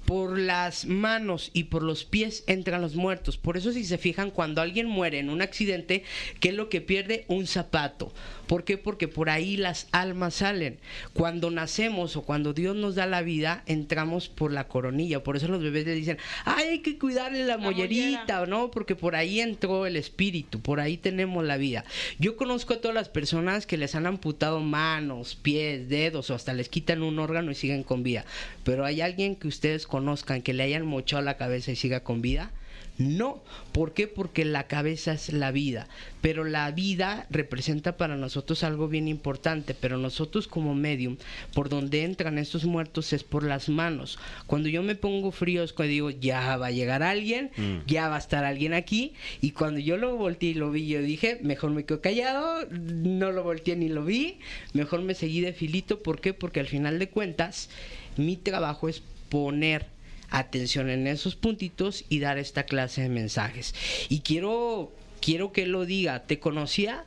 Por las manos y por los pies entran los muertos. Por eso si se fijan, cuando alguien muere en un accidente, ¿qué es lo que pierde? Un zapato. ¿Por qué? Porque por ahí las almas salen. Cuando nacemos o cuando Dios nos da la vida, entramos por la coronilla. Por eso los bebés le dicen, ay, hay que cuidarle la, La mollerita. ¿no? Porque por ahí entró el espíritu, por ahí tenemos la vida. Yo conozco a todas las personas que les han amputado manos, pies, dedos o hasta les quitan un órgano y siguen con vida. Pero hay alguien que ustedes conozcan que le hayan mochado la cabeza y siga con vida. No, ¿por qué? Porque la cabeza es la vida, pero la vida representa para nosotros algo bien importante, pero nosotros como medium, por donde entran estos muertos es por las manos. Cuando yo me pongo frío es cuando digo, ya va a llegar alguien, ya va a estar alguien aquí, y cuando yo lo volteé y lo vi, yo dije, mejor me quedo callado, no lo volteé ni lo vi, mejor me seguí de filito, ¿por qué? Porque al final de cuentas, mi trabajo es poner atención en esos puntitos y dar esta clase de mensajes. Y quiero, quiero que lo diga, ¿te conocía?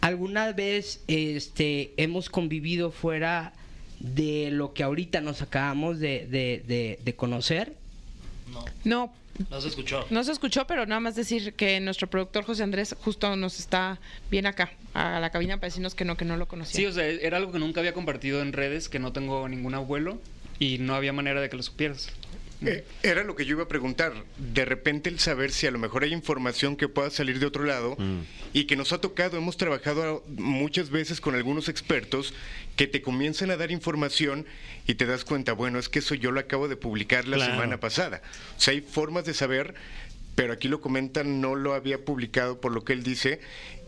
¿Alguna vez este, hemos convivido fuera de lo que ahorita nos acabamos de, de- de- de conocer? No, No se escuchó. no se escuchó, pero nada más decir que nuestro productor José Andrés justo nos está bien acá, a la cabina, para decirnos que no, que no lo conocía. Sí, o sea, era algo que nunca había compartido en redes, que no tengo ningún abuelo y no había manera de que lo supieras. Eh, era lo que yo iba a preguntar. De repente el saber si a lo mejor hay información que pueda salir de otro lado y que nos ha tocado, hemos trabajado muchas veces con algunos expertos que te comienzan a dar información y te das cuenta, bueno, es que eso yo lo acabo de publicar la Claro. semana pasada. O sea, hay formas de saber, pero aquí lo comentan, no lo había publicado por lo que él dice.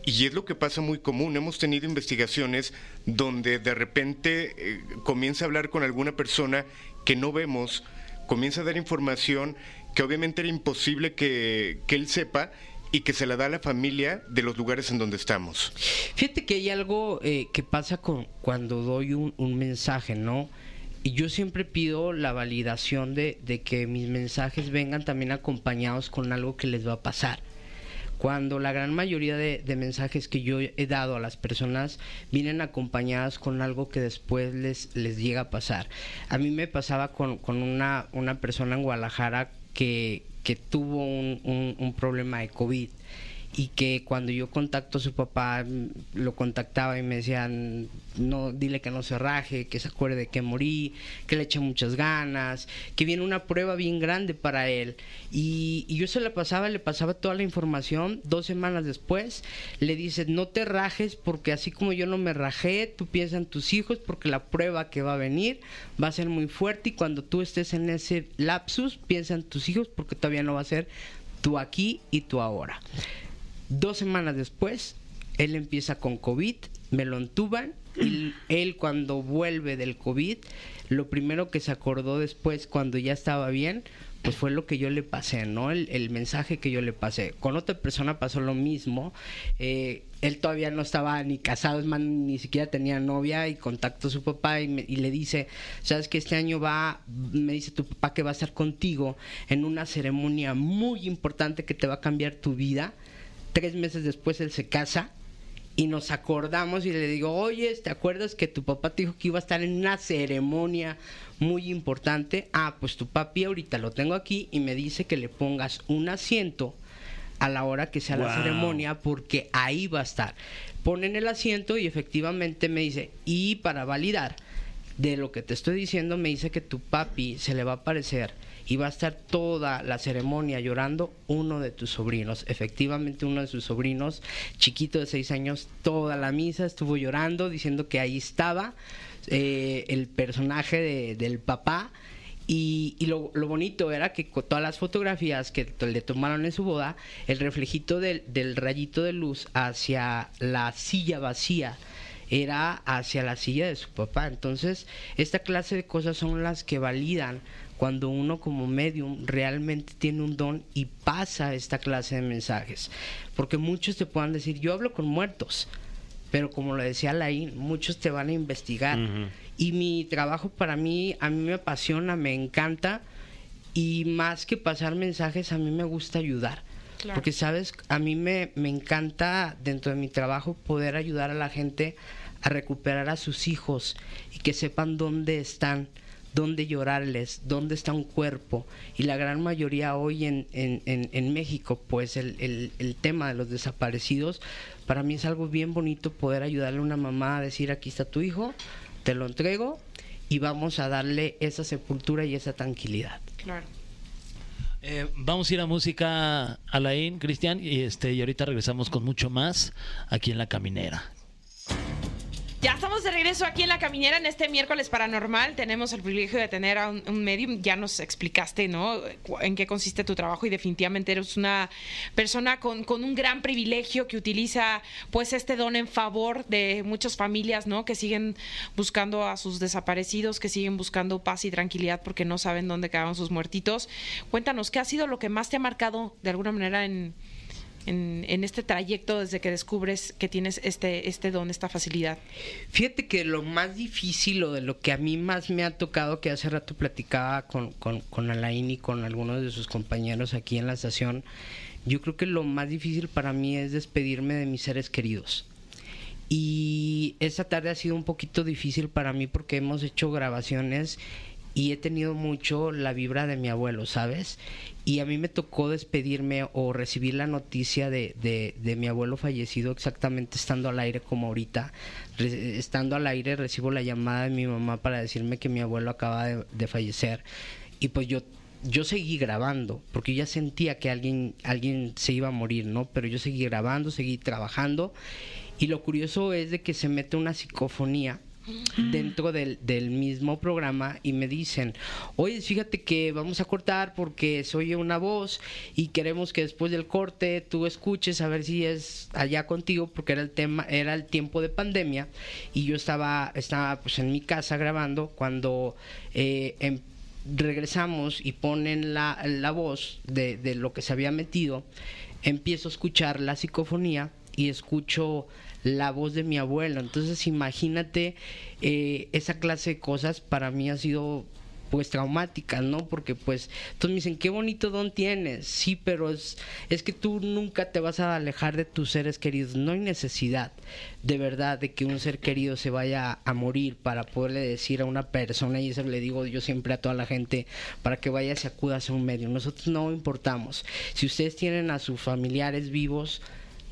Y es lo que pasa muy común. Hemos tenido investigaciones donde de repente eh, comienza a hablar con alguna persona que no vemos, comienza a dar información que obviamente era imposible que, que él sepa y que se la da a la familia de los lugares en donde estamos. Fíjate que hay algo eh, que pasa con cuando doy un, un mensaje, ¿no? Y yo siempre pido la validación de, de que mis mensajes vengan también acompañados con algo que les va a pasar. Cuando la gran mayoría de, mensajes que yo he dado a las personas vienen acompañadas con algo que después les, les llega a pasar. A mí me pasaba con, con una, una persona en Guadalajara que, que tuvo un- un problema de COVID y que cuando yo contacto a su papá mm, lo contactaba y me decían no dile que no se raje que se acuerde que morí que le eche muchas ganas que viene una prueba bien grande para él y, y yo se la pasaba le pasaba toda la información dos semanas después le dice no te rajes porque así como yo no me rajé tú piensa en tus hijos porque la prueba que va a venir va a ser muy fuerte y cuando tú estés en ese lapsus piensa en tus hijos porque todavía no va a ser tú aquí y tú ahora Dos semanas después, él empieza con COVID, me lo entuban y él cuando vuelve del COVID, lo primero que se acordó después, cuando ya estaba bien, pues fue lo que yo le pasé, ¿no? El, el mensaje que yo le pasé. Con otra persona pasó lo mismo. Eh, él todavía no estaba ni casado, es más, ni siquiera tenía novia y contactó a su papá y, me- y le dice, sabes que este año va, me dice tu papá que va a estar contigo en una ceremonia muy importante que te va a cambiar tu vida. Tres meses después él se casa y nos acordamos y le digo, oye, ¿te acuerdas que tu papá te dijo que iba a estar en una ceremonia muy importante? Ah, pues tu papi ahorita lo tengo aquí y me dice que le pongas un asiento a la hora que sea la ceremonia porque ahí va a estar. Ponen el asiento y efectivamente me dice, y para validar de lo que te estoy diciendo, me dice que tu papi se le va a aparecer y va a estar toda la ceremonia llorando uno de tus sobrinos. Efectivamente, uno de sus sobrinos, chiquito de seis años, toda la misa estuvo llorando, diciendo que ahí estaba eh, el personaje de- del papá. Y, lo, lo bonito era que con todas las fotografías que le tomaron en su boda, el reflejito del, del rayito de luz hacia la silla vacía era hacia la silla de su papá. Entonces, esta clase de cosas son las que validan cuando uno como medium realmente tiene un don y pasa esta clase de mensajes. Porque muchos te puedan decir, yo hablo con muertos, pero como lo decía Laín, muchos te van a investigar. Y mi trabajo para mí, a mí me apasiona, me encanta. Y más que pasar mensajes, a mí me gusta ayudar. Claro. Porque, sabes, a mí me, me encanta dentro de mi trabajo poder ayudar a la gente a recuperar a sus hijos y que sepan dónde están, dónde llorarles, dónde está un cuerpo. Y la gran mayoría hoy en, en, en, en México, pues el, el, el tema de los desaparecidos, para mí es algo bien bonito poder ayudarle a una mamá a decir, aquí está tu hijo, te lo entrego y vamos a darle esa sepultura y esa tranquilidad. Claro. Eh, vamos a ir a música, Alain, Cristian, y, este, y ahorita regresamos con mucho más aquí en La Caminera. De regreso aquí en La Caminera en este miércoles paranormal. Tenemos el privilegio de tener a un, un medium. Ya nos explicaste, ¿no? En qué consiste tu trabajo y definitivamente eres una persona con, con un gran privilegio que utiliza pues este don en favor de muchas familias, ¿no? Que siguen buscando a sus desaparecidos, que siguen buscando paz y tranquilidad porque no saben dónde quedaron sus muertitos. Cuéntanos, ¿qué ha sido lo que más te ha marcado de alguna manera en, en, este trayecto desde que descubres que tienes este, este don, esta facilidad? Fíjate que lo más difícil o de lo que a mí más me ha tocado, que hace rato platicaba con, con, con Alain y con algunos de sus compañeros aquí en la estación, yo creo que lo más difícil para mí es despedirme de mis seres queridos. Y esta tarde ha sido un poquito difícil para mí porque hemos hecho grabaciones y he tenido mucho la vibra de mi abuelo, ¿sabes? Y a mí me tocó despedirme o recibir la noticia de, de, mi abuelo fallecido exactamente estando al aire como ahorita. Estando al aire recibo la llamada de mi mamá para decirme que mi abuelo acaba de, de fallecer. Y pues yo yo seguí grabando, porque ya sentía que alguien, alguien se iba a morir, ¿no? Pero yo seguí grabando, seguí trabajando. Y lo curioso es de que se mete una psicofonía dentro del, del mismo programa y me dicen, oye, fíjate que vamos a cortar porque se oye una voz y queremos que después del corte tú escuches a ver si es allá contigo porque era el tema, era el tiempo de pandemia y yo estaba, estaba pues en mi casa grabando cuando eh, em- regresamos y ponen la, la voz de, de lo que se había metido, empiezo a escuchar la psicofonía y escucho la voz de mi abuelo. Entonces imagínate eh, esa clase de cosas para mí ha sido pues traumáticas, ¿no? Porque pues entonces me dicen, qué bonito don tienes, sí, pero es, es que tú nunca te vas a alejar de tus seres queridos, no hay necesidad de verdad de que un ser querido se vaya a morir para poderle decir a una persona, y eso le digo yo siempre a toda la gente, para que vaya y se acuda a un medio, nosotros no importamos, si ustedes tienen a sus familiares vivos,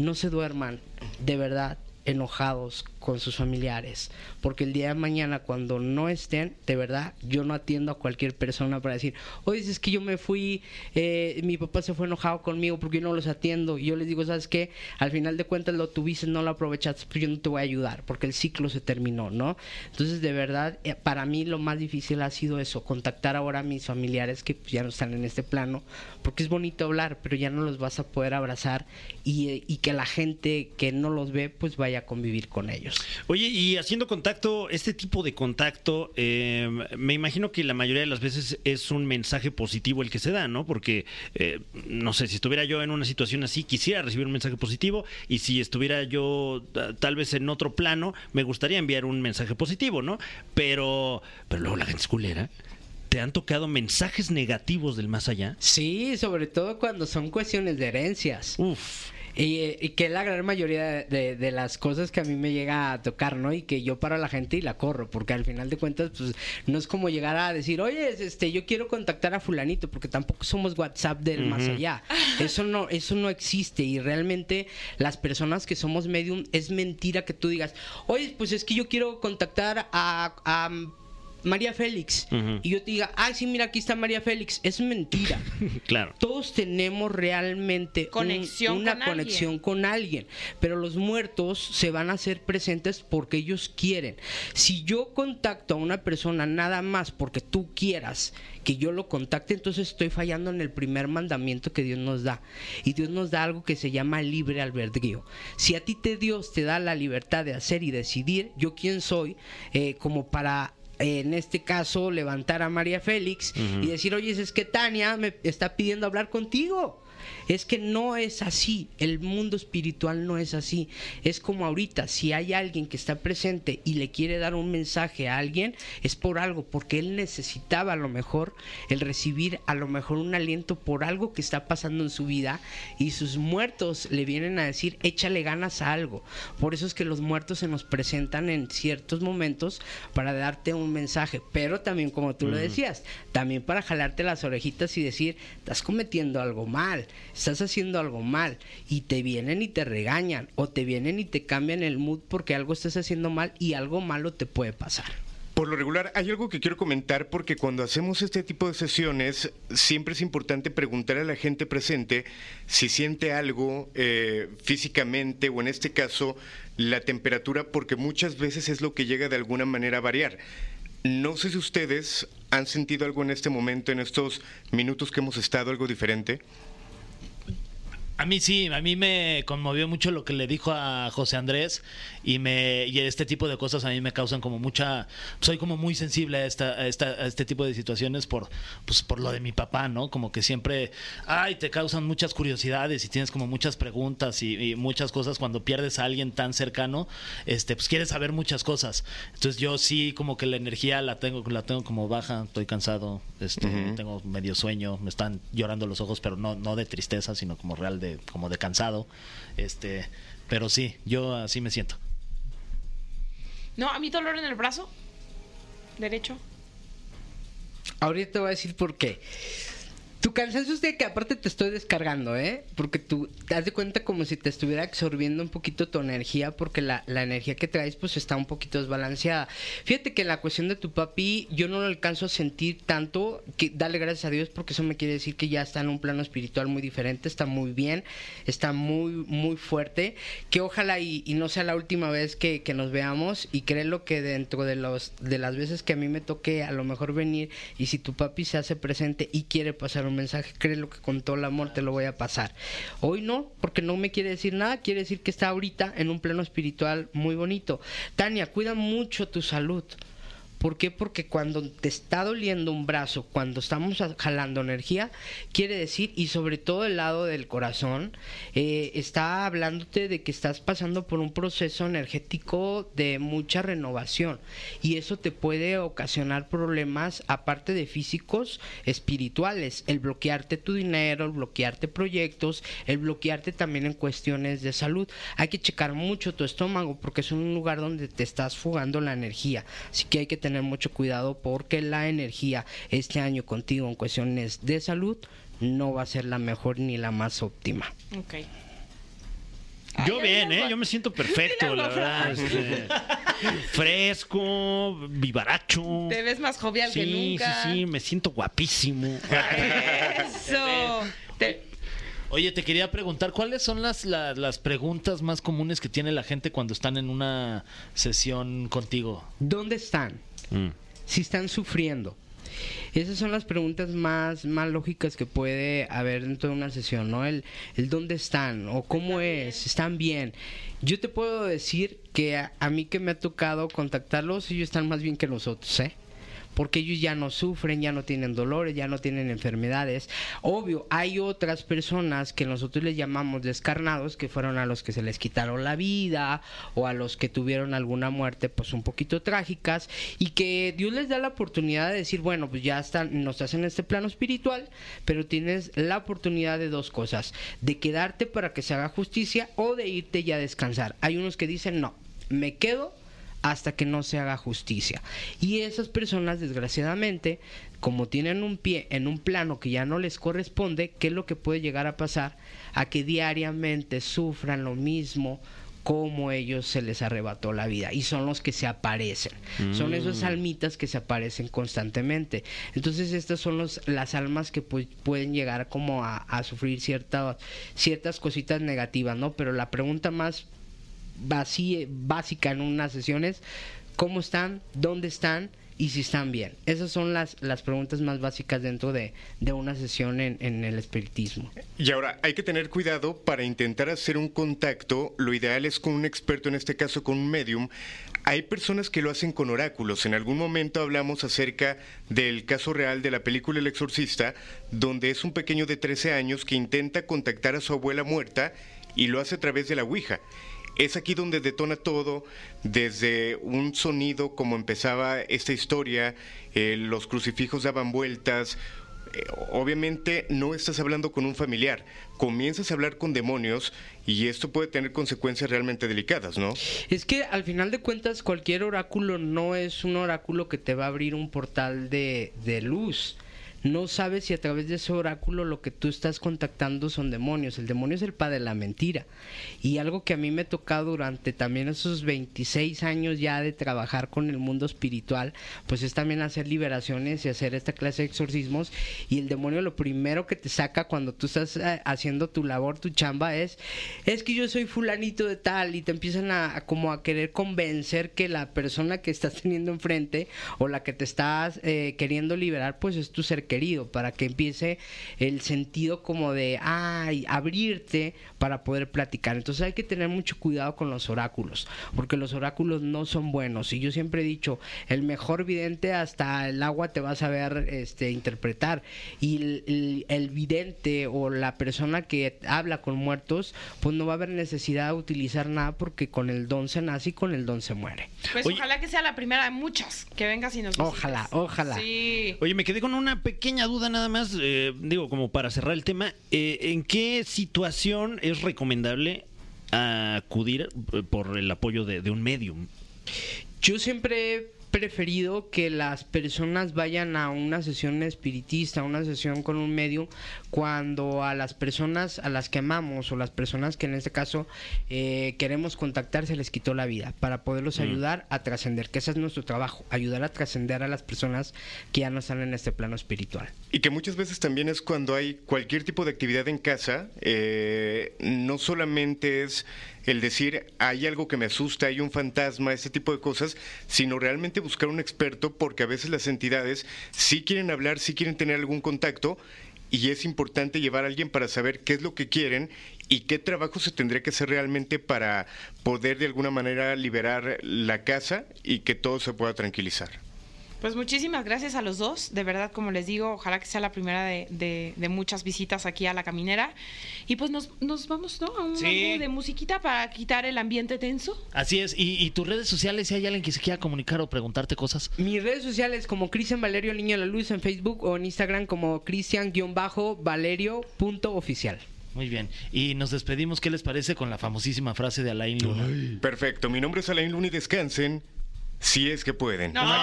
no se duerman, de verdad, enojados con sus familiares, porque el día de mañana cuando no estén, de verdad, yo no atiendo a cualquier persona para decir, oye, es que yo me fui, eh, mi papá se fue enojado conmigo porque yo no los atiendo, y yo les digo, ¿sabes qué? Al final de cuentas lo tuviste, no lo aprovechaste, pues yo no te voy a ayudar, porque el ciclo se terminó, ¿no? Entonces, de verdad, eh, para mí lo más difícil ha sido eso, contactar ahora a mis familiares que pues, ya no están en este plano, porque es bonito hablar, pero ya no los vas a poder abrazar y, eh, y que la gente que no los ve, pues vaya a convivir con ellos. Oye, y haciendo contacto, este tipo de contacto, eh, me imagino que la mayoría de las veces es un mensaje positivo el que se da, ¿no? Porque, eh, no sé, si estuviera yo en una situación así, quisiera recibir un mensaje positivo, y si estuviera yo tal vez en otro plano, me gustaría enviar un mensaje positivo, ¿no? Pero, pero luego la gente es culera. ¿Te han tocado mensajes negativos del más allá? Sí, sobre todo cuando son cuestiones de herencias. Uf. Y, eh, y que es la gran mayoría de, de las cosas que a mí me llega a tocar, ¿no? Y que yo paro a la gente y la corro, porque al final de cuentas, pues no es como llegar a decir, oye, este, yo quiero contactar a fulanito, porque tampoco somos WhatsApp del más allá. Eso no, eso no existe y realmente las personas que somos medium es mentira que tú digas, oye, pues es que yo quiero contactar a, a María Félix y yo te diga, ay, sí, mira, aquí está María Félix. Es mentira. Claro. Todos tenemos realmente un- Conexión una con conexión alguien. con alguien, pero los muertos se van a hacer presentes porque ellos quieren. Si yo contacto a una persona nada más porque tú quieras que yo lo contacte, entonces estoy fallando en el primer mandamiento que Dios nos da. Y Dios nos da algo que se llama libre albedrío. Si a ti te Dios te da la libertad de hacer y decidir, yo quién soy eh, como para en este caso, levantar a María Félix y decir, oye, es que Tania me está pidiendo hablar contigo. Es que no es así, el mundo espiritual no es así. Es como ahorita, si hay alguien que está presente y le quiere dar un mensaje a alguien, es por algo, porque él necesitaba a lo mejor el recibir a lo mejor un aliento por algo que está pasando en su vida y sus muertos le vienen a decir, échale ganas a algo. Por eso es que los muertos se nos presentan en ciertos momentos para darte un mensaje, pero también como tú lo decías, también para jalarte las orejitas y decir, estás cometiendo algo mal, estás haciendo algo mal y te vienen y te regañan o te vienen y te cambian el mood porque algo estás haciendo mal y algo malo te puede pasar. Por lo regular, hay algo que quiero comentar porque cuando hacemos este tipo de sesiones, siempre es importante preguntar a la gente presente si siente algo eh, físicamente o en este caso la temperatura, porque muchas veces es lo que llega de alguna manera a variar. No sé si ustedes han sentido algo en este momento, en estos minutos que hemos estado, algo diferente. A mí sí, a mí me conmovió mucho lo que le dijo a José Andrés y me y este tipo de cosas a mí me causan como mucha soy como muy sensible a esta, a esta a este tipo de situaciones por pues por lo de mi papá, ¿no? Como que siempre ay, te causan muchas curiosidades y tienes como muchas preguntas y, y muchas cosas cuando pierdes a alguien tan cercano, este pues quieres saber muchas cosas. Entonces yo sí como que la energía la tengo la tengo como baja, estoy cansado, este tengo medio sueño, me están llorando los ojos, pero no no de tristeza, sino como real de como de cansado. Este, pero sí, yo así me siento. No, a mí dolor en el brazo derecho. Ahorita te voy a decir por qué. Tu cansancio es de que aparte te estoy descargando, ¿eh? Porque tú te das de cuenta como si te estuviera absorbiendo un poquito tu energía, porque la, la energía que traes pues está un poquito desbalanceada. Fíjate que la cuestión de tu papi yo no lo alcanzo a sentir tanto, que dale gracias a Dios porque eso me quiere decir que ya está en un plano espiritual muy diferente, está muy bien, está muy, muy fuerte, que ojalá y, no sea la última vez que, que nos veamos y créelo que dentro de, los, de las veces que a mí me toque a lo mejor venir y si tu papi se hace presente y quiere pasar mensaje, créelo que con todo el amor te lo voy a pasar. Hoy no, porque no me quiere decir nada, quiere decir que está ahorita en un plano espiritual muy bonito. Tania, cuida mucho tu salud. ¿Por qué? Porque cuando te está doliendo un brazo, cuando estamos jalando energía, quiere decir, y sobre todo el lado del corazón, eh, está hablándote de que estás pasando por un proceso energético de mucha renovación. Y eso te puede ocasionar problemas, aparte de físicos, espirituales. El bloquearte tu dinero, el bloquearte proyectos, el bloquearte también en cuestiones de salud. Hay que checar mucho tu estómago porque es un lugar donde te estás fugando la energía. Así que hay que tener mucho cuidado porque la energía este año contigo en cuestiones de salud no va a ser la mejor ni la más óptima. Ok. Yo Ay, bien, ¿eh? Yo me siento perfecto, la verdad. este, fresco, vivaracho. Te ves más jovial que Sí, nunca. sí, sí, me siento guapísimo. Eso. Te- Oye, te quería preguntar, ¿cuáles son las, la- las preguntas más comunes que tiene la gente cuando están en una sesión contigo? ¿Dónde están? Mm. Si están sufriendo, Esas son las preguntas más, más lógicas que puede haber dentro de una sesión, ¿no? El, el dónde están o cómo es, están bien. Yo te puedo decir que a, a mí que me ha tocado contactarlos, ellos están más bien que nosotros, ¿eh? Porque ellos ya no sufren, ya no tienen dolores, ya no tienen enfermedades. Obvio, hay otras personas que nosotros les llamamos descarnados, que fueron a los que se les quitaron la vida o a los que tuvieron alguna muerte pues un poquito trágicas y que Dios les da la oportunidad de decir, bueno, pues ya están, no estás en este plano espiritual, pero tienes la oportunidad de dos cosas, de quedarte para que se haga justicia o de irte ya a descansar. Hay unos que dicen, no, me quedo hasta que no se haga justicia. Y esas personas, desgraciadamente, como tienen un pie en un plano que ya no les corresponde, ¿qué es lo que puede llegar a pasar? A que diariamente sufran lo mismo como ellos se les arrebató la vida. Y son los que se aparecen. Son esos almitas que se aparecen constantemente. Entonces estas son los, las almas que pu- pueden llegar como a, a sufrir ciertas ciertas cositas negativas no pero la pregunta más vací- básica en unas sesiones, cómo están, dónde están y si están bien. Esas son las, las preguntas más básicas dentro de, de una sesión en, en el espiritismo. Y ahora, hay que tener cuidado para intentar hacer un contacto. Lo ideal es con un experto, en este caso con un medium. Hay personas que lo hacen con oráculos. En algún momento hablamos acerca del caso real de la película El Exorcista, donde es un pequeño de 13 años que intenta contactar a su abuela muerta y lo hace a través de la Ouija. Es aquí donde detona todo, desde un sonido como empezaba esta historia, eh, los crucifijos daban vueltas, eh, obviamente no estás hablando con un familiar, comienzas a hablar con demonios y esto puede tener consecuencias realmente delicadas, ¿no? Es que al final de cuentas cualquier oráculo no es un oráculo que te va a abrir un portal de, de luz. No sabes si a través de ese oráculo lo que tú estás contactando son demonios. El demonio es el padre de la mentira. Y algo que a mí me tocado durante también esos 26 años ya de trabajar con el mundo espiritual, pues es también hacer liberaciones y hacer esta clase de exorcismos. Y el demonio lo primero que te saca cuando tú estás eh, haciendo tu labor, tu chamba, es, es que yo soy fulanito de tal y te empiezan a, a como a querer convencer que la persona que estás teniendo enfrente o la que te estás eh, queriendo liberar, pues es tu ser querido, para que empiece el sentido como de, ay, abrirte para poder platicar. Entonces hay que tener mucho cuidado con los oráculos, porque los oráculos no son buenos. Y yo siempre he dicho, el mejor vidente hasta el agua te va a saber este, interpretar. Y el, el- el vidente o la persona que habla con muertos, pues no va a haber necesidad de utilizar nada porque con el don se nace y con el don se muere. Pues Oye. ojalá que sea la primera de muchas que vengas y nos visites. Ojalá, ojalá. Sí. Oye, me quedé con una pequeña duda nada más, eh, digo, como para cerrar el tema. eh, ¿En qué situación es recomendable acudir eh, por el apoyo de, de un medium? Yo siempre preferido que las personas vayan a una sesión espiritista, a una sesión con un medio, cuando a las personas a las que amamos o las personas que en este caso eh, queremos contactar se les quitó la vida, para poderlos ayudar a trascender, que ese es nuestro trabajo, ayudar a trascender a las personas que ya no están en este plano espiritual. Y que muchas veces también es cuando hay cualquier tipo de actividad en casa, eh, no solamente es el decir hay algo que me asusta, hay un fantasma, ese tipo de cosas, sino realmente buscar un experto porque a veces las entidades sí quieren hablar, sí quieren tener algún contacto y es importante llevar a alguien para saber qué es lo que quieren y qué trabajo se tendría que hacer realmente para poder de alguna manera liberar la casa y que todo se pueda tranquilizar. Pues muchísimas gracias a los dos. De verdad, como les digo, ojalá que sea la primera de, de- de muchas visitas aquí a la caminera. Y pues nos, nos vamos, ¿no? A un Sí. algo de musiquita para quitar el ambiente tenso. Así es. Y, y tus redes sociales, si hay alguien que se quiera comunicar o preguntarte cosas. Mis redes sociales como Cristian Valerio Niño de la Luz en Facebook o en Instagram como Cristian-Valerio.oficial. Muy bien. Y nos despedimos, ¿qué les parece con la famosísima frase de Alain Luna? Perfecto, mi nombre es Alain Luna y descansen si es que pueden. No, ¿cómo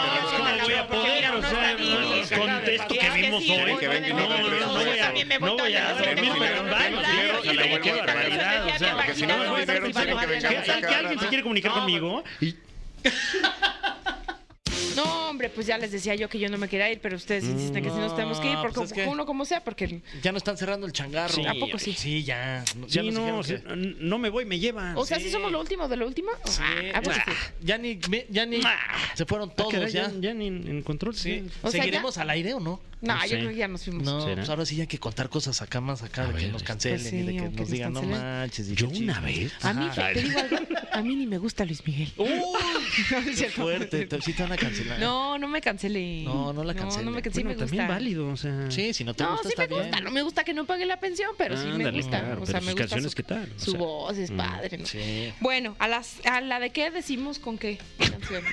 voy a poder? O sea, el contexto que vimos hoy. que venga, No, no, no, no voy a, no voy a dormir, pero en baño, quiero- qué barbaridad. O sea, Porque si no me voy a que. No, hombre, pues ya les decía yo que yo no me quería ir, pero ustedes insisten que sí nos tenemos que ir, porque pues es que- uno como sea, porque... Ya no están cerrando el changarro. Sí. ¿A poco sí? Sí, ya. Sí, Ya nos no, dijeron o sea, que- n- no me voy, me llevan. O sea, Sí. ¿sí somos lo último de lo último? Sí, Ah, ¿a poco sí? ya ni, ya ni se fueron Ah, todos caray, ya. ya, ya ni en, en control. Sí. O sea, ¿Seguiremos al aire o no? No, No yo sé. creo que ya nos fuimos. No, ¿Será? pues ahora sí hay que contar cosas acá más acá, de que ver, nos este. cancelen Pues y de que o que nos nos digan no cancelen. manches. y Yo una chisme". vez. A mí, Ajá. te digo algo, a mí ni me gusta Luis Miguel. ¡Uy! No, es ¡Qué cierto. fuerte! te- Sí te van a cancelar. No, no me cancele. No, no la No, cancele. no me cancele, Bueno, sí me también gusta. válido, o sea. Sí, si no te No, gusta sí está me gusta. bien. No me gusta que no pague la pensión, pero sí me gusta. claro, o sea, me sus gusta canciones, su, ¿qué tal? O su sea, voz es padre, ¿no? Sí. Bueno, a las a la de qué decimos con qué canción.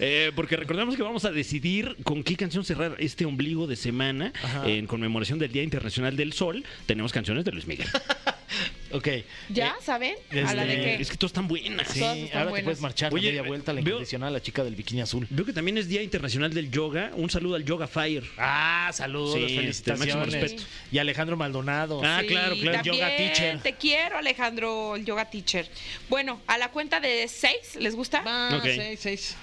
Eh, porque recordamos que vamos a decidir con qué canción cerrar este ombligo de semana Ajá. en conmemoración del Día Internacional del Sol. Tenemos canciones de Luis Miguel. Ok. ¿Ya saben? ¿A la de este, qué? Es que todas están buenas. Sí, Todas están ahora buenas. te puedes marchar Oye, de media vuelta a la veo- incondicional, la chica del bikini azul. Veo que también es Día Internacional del Yoga. Un saludo al Yoga Fire. Ah, saludos, Sí, este, máximo felicitaciones. respeto. Y Alejandro Maldonado. Ah, claro, claro. también Yoga teacher. Te quiero, Alejandro, el yoga teacher. Bueno, a la cuenta de seis, ¿les gusta? Va, Ok. seis, seis.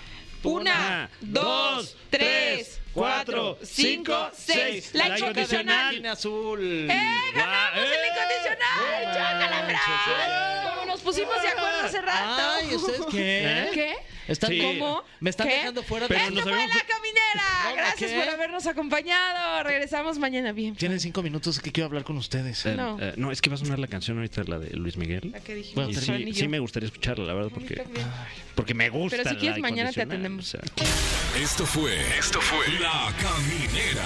Una, dos, tres, cuatro, cinco, seis. La incondicional. Bikini azul. ¡Eh, ganamos ¡Eh! el incondicional! ¡No ¡Chócala, manches! Fran! Como nos pusimos de acuerdo hace rato. Ay, ¿ustedes qué? ¿Qué? Están Sí. ¿Cómo? Me están ¿Qué? dejando fuera Pero de Esto nos fue habíamos- La Caminera. ¿Cómo Gracias qué? por habernos acompañado. Regresamos mañana bien. Tienen cinco minutos que quiero hablar con ustedes. Eh, No. eh, no, es que va a sonar la canción ahorita, la de Luis Miguel. La que dijimos, Bueno, Y Fran sí, y sí yo. me gustaría escucharla, la verdad, A mí porque, también. porque me gusta. Pero si la quieres, mañana te incondicional, atendemos. o sea. Esto fue. Esto fue. La Caminera.